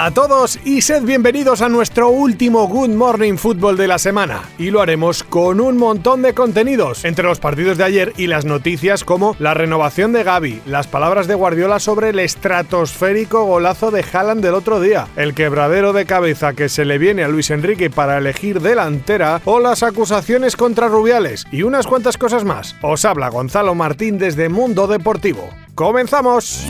A todos y sed bienvenidos a nuestro último Good Morning Football de la semana. Y lo haremos con un montón de contenidos, entre los partidos de ayer y las noticias como la renovación de Gaby, las palabras de Guardiola sobre el estratosférico golazo de Haaland del otro día, el quebradero de cabeza que se le viene a Luis Enrique para elegir delantera o las acusaciones contra Rubiales y unas cuantas cosas más. Os habla Gonzalo Martín desde Mundo Deportivo. ¡Comenzamos!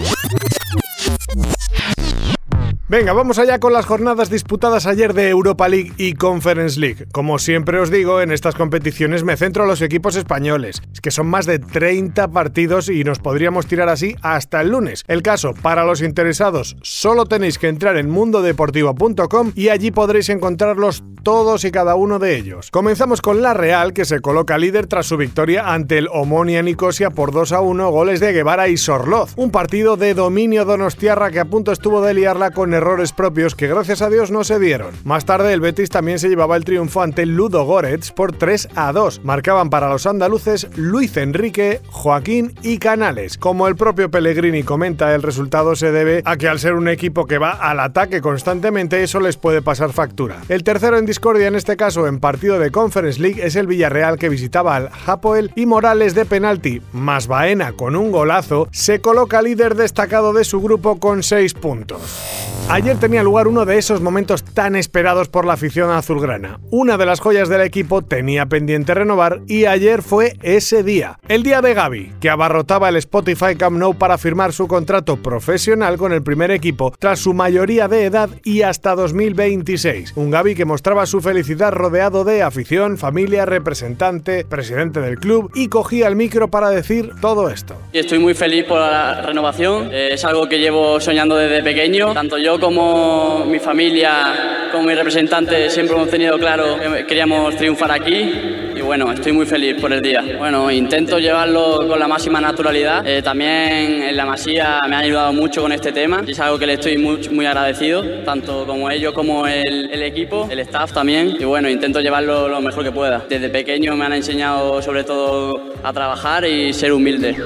Venga, vamos allá con las jornadas disputadas ayer de Europa League y Conference League. Como siempre os digo, en estas competiciones me centro en los equipos españoles. Es que son más de 30 partidos y nos podríamos tirar así hasta el lunes. El caso, para los interesados, solo tenéis que entrar en mundodeportivo.com y allí podréis encontrarlos todos y cada uno de ellos. Comenzamos con la Real, que se coloca líder tras su victoria ante el Omonia Nicosia por 2 a 1, goles de Guevara y Sorloz. Un partido de dominio donostiarra que a punto estuvo de liarla con errores propios que gracias a Dios no se dieron. Más tarde el Betis también se llevaba el triunfo ante Ludo Goretz por 3 a 2. Marcaban para los andaluces Luis Enrique, Joaquín y Canales. Como el propio Pellegrini comenta, el resultado se debe a que al ser un equipo que va al ataque constantemente eso les puede pasar factura. El tercero en discordia en este caso en partido de Conference League es el Villarreal que visitaba al Hapoel y Morales de penalti, más Baena con un golazo, se coloca líder destacado de su grupo con 6 puntos. Ayer tenía lugar uno de esos momentos tan esperados por la afición azulgrana. Una de las joyas del equipo tenía pendiente renovar y ayer fue ese día. El día de Gaby, que abarrotaba el Spotify Camp Nou para firmar su contrato profesional con el primer equipo tras su mayoría de edad y hasta 2026. Un Gaby que mostraba su felicidad rodeado de afición, familia, representante, presidente del club y cogía el micro para decir todo esto. Estoy muy feliz por la renovación, es algo que llevo soñando desde pequeño, tanto yo como mi familia, como mi representante, siempre hemos tenido claro que queríamos triunfar aquí y bueno, estoy muy feliz por el día. Bueno, intento llevarlo con la máxima naturalidad. Eh, también en la Masía me han ayudado mucho con este tema y es algo que le estoy muy, agradecido, tanto como ellos como el, el, equipo, el staff también. Y bueno, intento llevarlo lo mejor que pueda. Desde pequeño me han enseñado sobre todo a trabajar y ser humilde.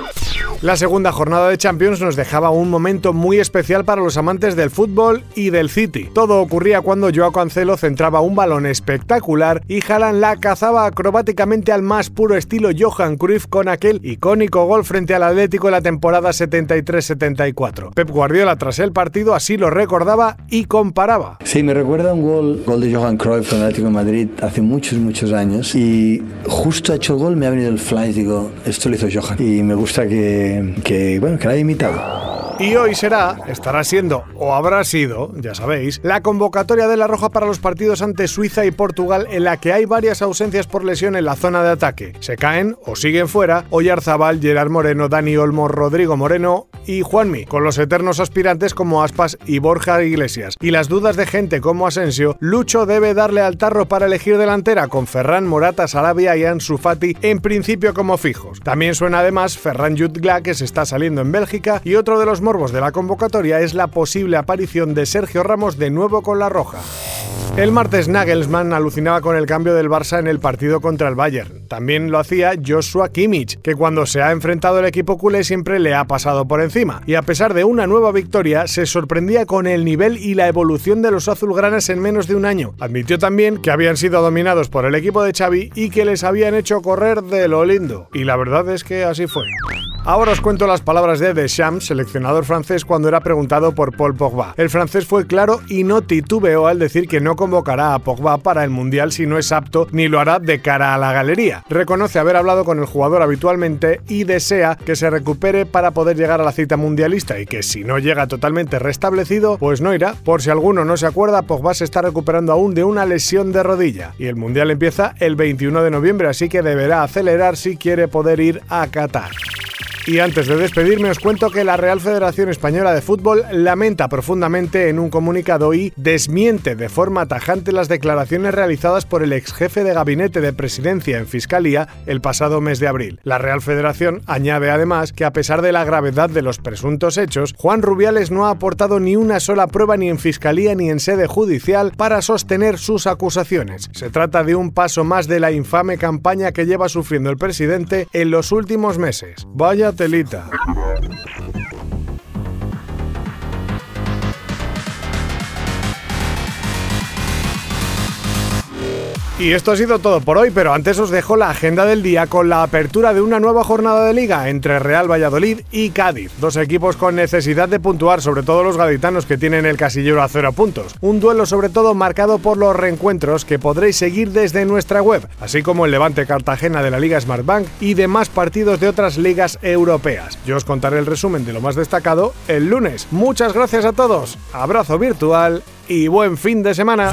La segunda jornada de Champions nos dejaba un momento muy especial para los amantes del fútbol y del City. Todo ocurría cuando Joao Cancelo centraba un balón espectacular y Haaland la cazaba acrobáticamente al más puro estilo Johan Cruyff con aquel icónico gol frente al Atlético en la temporada 73-74. Pep Guardiola tras el partido así lo recordaba y comparaba. Sí, me recuerda un gol, gol de Johan Cruyff en Atlético de Madrid hace muchos, muchos años y justo ha hecho el gol me ha venido el flash, digo, esto lo hizo Johan y me gusta que que, bueno, que la haya imitado. Y hoy será, estará siendo o habrá sido, ya sabéis, la convocatoria de la Roja para los partidos ante Suiza y Portugal en la que hay varias ausencias por lesión en la zona de ataque. Se caen o siguen fuera Oyarzabal, Gerard Moreno, Dani Olmo, Rodrigo Moreno y Juanmi, con los eternos aspirantes como Aspas y Borja Iglesias. Y las dudas de gente como Asensio, Lucho debe darle al tarro para elegir delantera con Ferran, Morata, Sarabia y Ansu Fati en principio como fijos. También suena además Ferran Jutgla que se está saliendo en Bélgica y otro de los morbos de la convocatoria es la posible aparición de Sergio Ramos de nuevo con la roja. El martes Nagelsmann alucinaba con el cambio del Barça en el partido contra el Bayern. También lo hacía Joshua Kimmich, que cuando se ha enfrentado el equipo culé siempre le ha pasado por encima. Y a pesar de una nueva victoria, se sorprendía con el nivel y la evolución de los azulgranas en menos de un año. Admitió también que habían sido dominados por el equipo de Xavi y que les habían hecho correr de lo lindo. Y la verdad es que así fue. Ahora os cuento las palabras de Deschamps, seleccionador francés, cuando era preguntado por Paul Pogba. El francés fue claro y no titubeó al decir que no convocará a Pogba para el Mundial si no es apto ni lo hará de cara a la galería. Reconoce haber hablado con el jugador habitualmente y desea que se recupere para poder llegar a la cita mundialista y que si no llega totalmente restablecido, pues no irá. Por si alguno no se acuerda, Pogba se está recuperando aún de una lesión de rodilla y el Mundial empieza el 21 de noviembre, así que deberá acelerar si quiere poder ir a Qatar. Y antes de despedirme os cuento que la Real Federación Española de Fútbol lamenta profundamente en un comunicado y desmiente de forma tajante las declaraciones realizadas por el ex jefe de gabinete de presidencia en Fiscalía el pasado mes de abril. La Real Federación añade además que a pesar de la gravedad de los presuntos hechos, Juan Rubiales no ha aportado ni una sola prueba ni en Fiscalía ni en sede judicial para sostener sus acusaciones. Se trata de un paso más de la infame campaña que lleva sufriendo el presidente en los últimos meses. Vaya telita. Y esto ha sido todo por hoy, pero antes os dejo la agenda del día con la apertura de una nueva jornada de liga entre Real Valladolid y Cádiz, dos equipos con necesidad de puntuar, sobre todo los gaditanos que tienen el casillero a cero puntos. Un duelo sobre todo marcado por los reencuentros que podréis seguir desde nuestra web, así como el Levante Cartagena de la Liga Smartbank y demás partidos de otras ligas europeas. Yo os contaré el resumen de lo más destacado el lunes. Muchas gracias a todos, abrazo virtual y buen fin de semana.